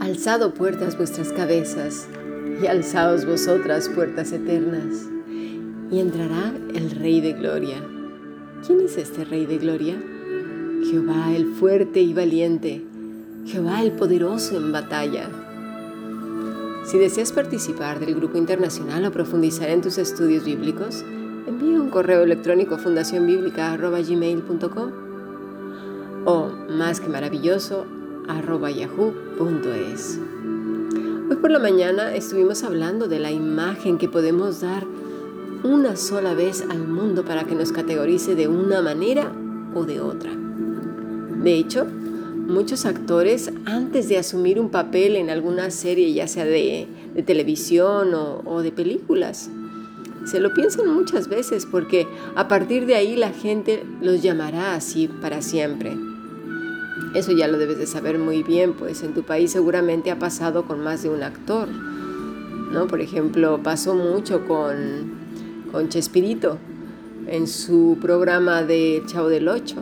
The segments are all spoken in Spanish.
Alzado puertas vuestras cabezas, y alzaos vosotras puertas eternas, y entrará el Rey de Gloria. ¿Quién es este Rey de Gloria? Jehová el fuerte y valiente, Jehová el poderoso en batalla. Si deseas participar del grupo internacional o profundizar en tus estudios bíblicos, envía un correo electrónico a fundacionbiblica.gmail.com o más que maravilloso yahoo.es. Hoy por la mañana estuvimos hablando de la imagen que podemos dar una sola vez al mundo para que nos categorice de una manera o de otra. De hecho, muchos actores antes de asumir un papel en alguna serie, ya sea de, televisión o de películas, se lo piensan muchas veces porque a partir de ahí la gente los llamará así para siempre. Eso ya lo debes de saber muy bien, pues en tu país seguramente ha pasado con más de un actor. ¿no? Por ejemplo, pasó mucho con, con Chespirito en su programa de Chavo del Ocho.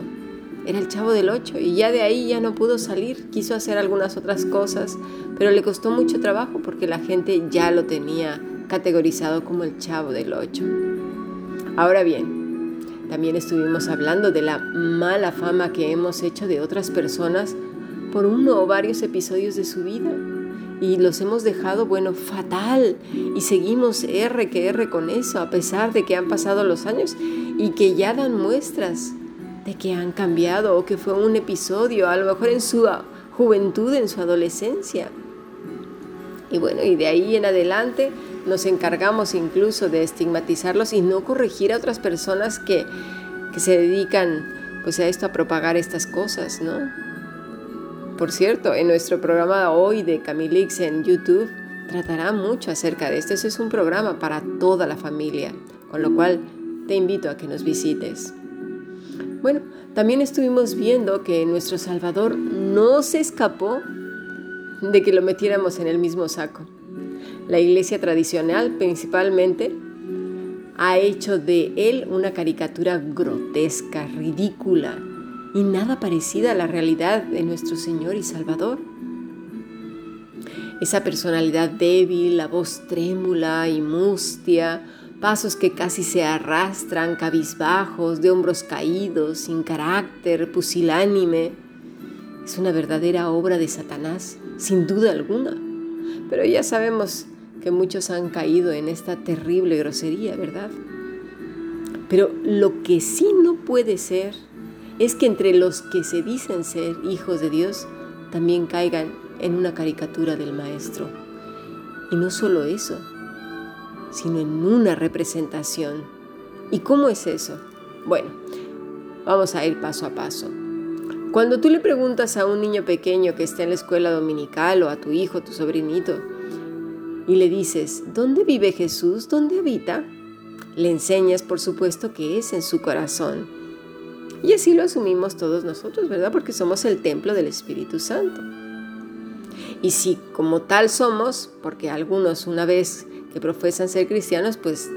Era el Chavo del Ocho y ya de ahí ya no pudo salir. Quiso hacer algunas otras cosas, pero le costó mucho trabajo porque la gente ya lo tenía categorizado como el Chavo del Ocho. Ahora bien, también estuvimos hablando de la mala fama que hemos hecho de otras personas por uno o varios episodios de su vida. Y los hemos dejado, bueno, fatal. Y seguimos R que R con eso, a pesar de que han pasado los años y que ya dan muestras de que han cambiado o que fue un episodio, a lo mejor en su juventud, en su adolescencia. Y bueno, y de ahí en adelante nos encargamos incluso de estigmatizarlos y no corregir a otras personas que, se dedican pues a esto, a propagar estas cosas, ¿no? Por cierto, en nuestro programa hoy de Camilix en YouTube tratará mucho acerca de esto. Ese es un programa para toda la familia, con lo cual te invito a que nos visites. Bueno, también estuvimos viendo que nuestro Salvador no se escapó de que lo metiéramos en el mismo saco. La iglesia tradicional principalmente ha hecho de él una caricatura grotesca, ridícula y nada parecida a la realidad de nuestro Señor y Salvador. Esa personalidad débil, la voz trémula y mustia, pasos que casi se arrastran, cabizbajos, de hombros caídos, sin carácter, pusilánime, es una verdadera obra de Satanás, sin duda alguna. Pero ya sabemos que muchos han caído en esta terrible grosería, ¿verdad? Pero lo que sí no puede ser es que entre los que se dicen ser hijos de Dios también caigan en una caricatura del Maestro. Y no solo eso, sino en una representación. ¿Y cómo es eso? Bueno, vamos a ir paso a paso. Cuando tú le preguntas a un niño pequeño que está en la escuela dominical o a tu hijo, tu sobrinito, y le dices, ¿dónde vive Jesús? ¿Dónde habita? Le enseñas, por supuesto, que es en su corazón. Y así lo asumimos todos nosotros, ¿verdad? Porque somos el templo del Espíritu Santo. Y si como tal somos, porque algunos una vez que profesan ser cristianos, pues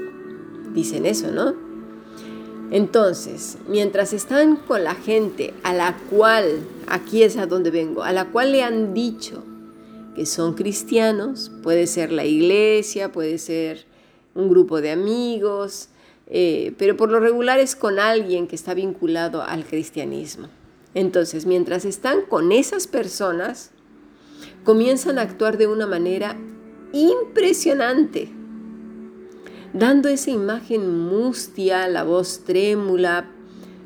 dicen eso, ¿no? Entonces, mientras están con la gente a la cual, aquí es a donde vengo, a la cual le han dicho que son cristianos, puede ser la iglesia, puede ser un grupo de amigos, eh, pero por lo regular es con alguien que está vinculado al cristianismo. Entonces, mientras están con esas personas, comienzan a actuar de una manera impresionante, dando esa imagen mustia, la voz trémula,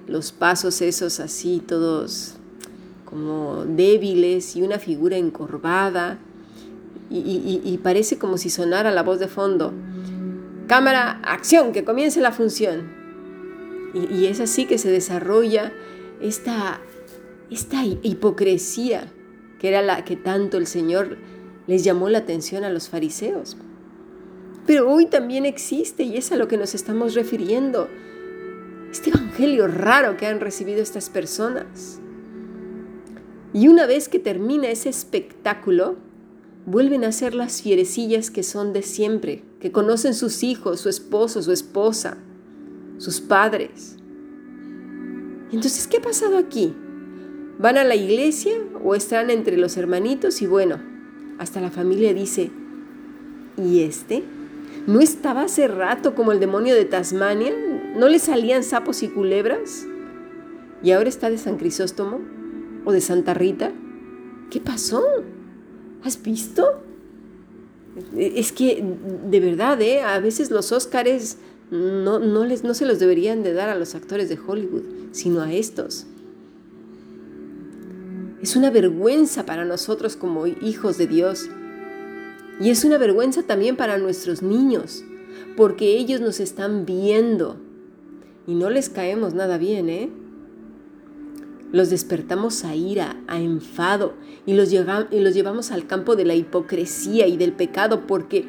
los pasos esos así todos como débiles y una figura encorvada y, parece como si sonara la voz de fondo. Cámara, acción, que comience la función. Y, es así que se desarrolla esta, esta hipocresía que era la que tanto el Señor les llamó la atención a los fariseos. Pero hoy también existe y es a lo que nos estamos refiriendo. Este evangelio raro que han recibido estas personas. Y una vez que termina ese espectáculo, vuelven a ser las fierecillas que son de siempre, que conocen sus hijos, su esposo, su esposa, sus padres. Entonces, ¿qué ha pasado aquí? ¿Van a la iglesia o están entre los hermanitos? Y bueno, hasta la familia dice, ¿y este? ¿No estaba hace rato como el demonio de Tasmania? ¿No le salían sapos y culebras? ¿Y ahora está de San Crisóstomo? ¿O de Santa Rita? ¿Qué pasó? ¿Has visto? Es que, de verdad, ¿eh? a veces los Óscares no, no, no se los deberían de dar a los actores de Hollywood, sino a estos. Es una vergüenza para nosotros como hijos de Dios. Y es una vergüenza también para nuestros niños, porque ellos nos están viendo. Y no les caemos nada bien, ¿eh? Los despertamos a ira, a enfado, y los, y los llevamos al campo de la hipocresía y del pecado, porque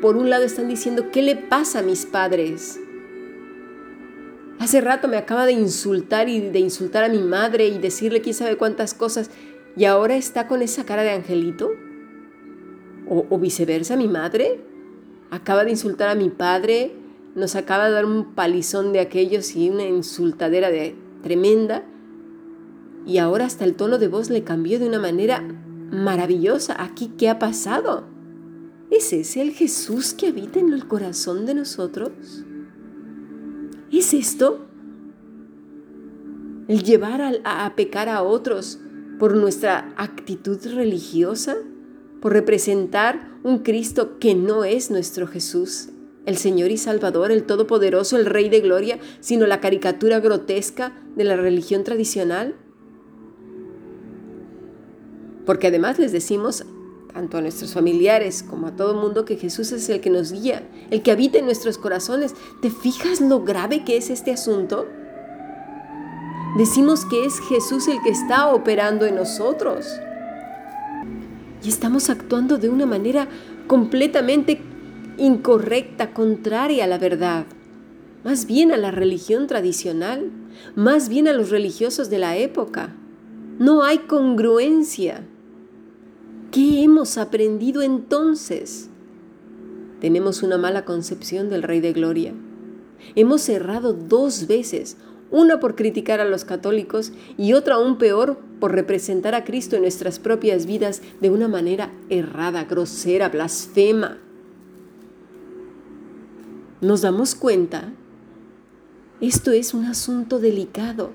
por un lado están diciendo, ¿qué le pasa a mis padres? Hace rato me acaba de insultar y de insultar a mi madre y decirle quién sabe cuántas cosas y ahora está con esa cara de angelito. O, viceversa, mi madre acaba de insultar a mi padre, nos acaba de dar un palizón de aquellos y una insultadera de tremenda y ahora hasta el tono de voz le cambió de una manera maravillosa. Aquí, ¿qué ha pasado? ¿Es ese el Jesús que habita en el corazón de nosotros? ¿Es esto? ¿El llevar a, a, pecar a otros por nuestra actitud religiosa? ¿Por representar un Cristo que no es nuestro Jesús, el Señor y Salvador, el Todopoderoso, el Rey de Gloria, sino la caricatura grotesca de la religión tradicional? Porque además les decimos tanto a nuestros familiares como a todo el mundo que Jesús es el que nos guía, el que habita en nuestros corazones. ¿Te fijas lo grave que es este asunto? Decimos que es Jesús el que está operando en nosotros. Y estamos actuando de una manera completamente incorrecta, contraria a la verdad, más bien a la religión tradicional, más bien a los religiosos de la época. No hay congruencia. ¿Qué hemos aprendido entonces? Tenemos una mala concepción del Rey de Gloria. Hemos errado dos veces, una por criticar a los católicos y otra aún peor por representar a Cristo en nuestras propias vidas de una manera errada, grosera, blasfema. ¿Nos damos cuenta? Esto es un asunto delicado.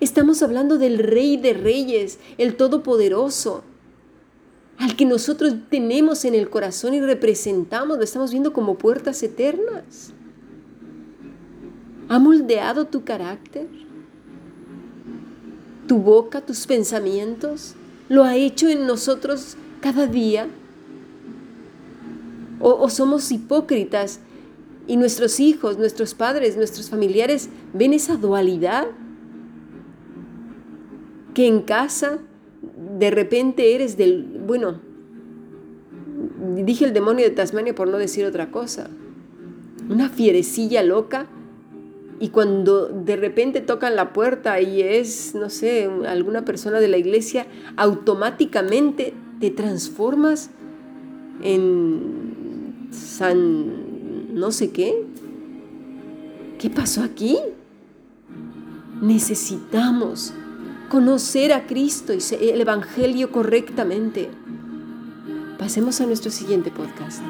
Estamos hablando del Rey de Reyes, el Todopoderoso, al que nosotros tenemos en el corazón y representamos, lo estamos viendo como puertas eternas. ¿Ha moldeado tu carácter? ¿Tu boca, tus pensamientos? ¿Lo ha hecho en nosotros cada día? ¿O, o somos hipócritas y nuestros hijos, nuestros padres, nuestros familiares ven esa dualidad? Que en casa de repente eres del, bueno, dije el demonio de Tasmania por no decir otra cosa, una fierecilla loca y cuando de repente tocan la puerta y es, no sé, alguna persona de la iglesia, automáticamente te transformas en San no sé qué. ¿Qué pasó aquí? Necesitamos conocer a Cristo y el Evangelio correctamente. Pasemos a nuestro siguiente podcast.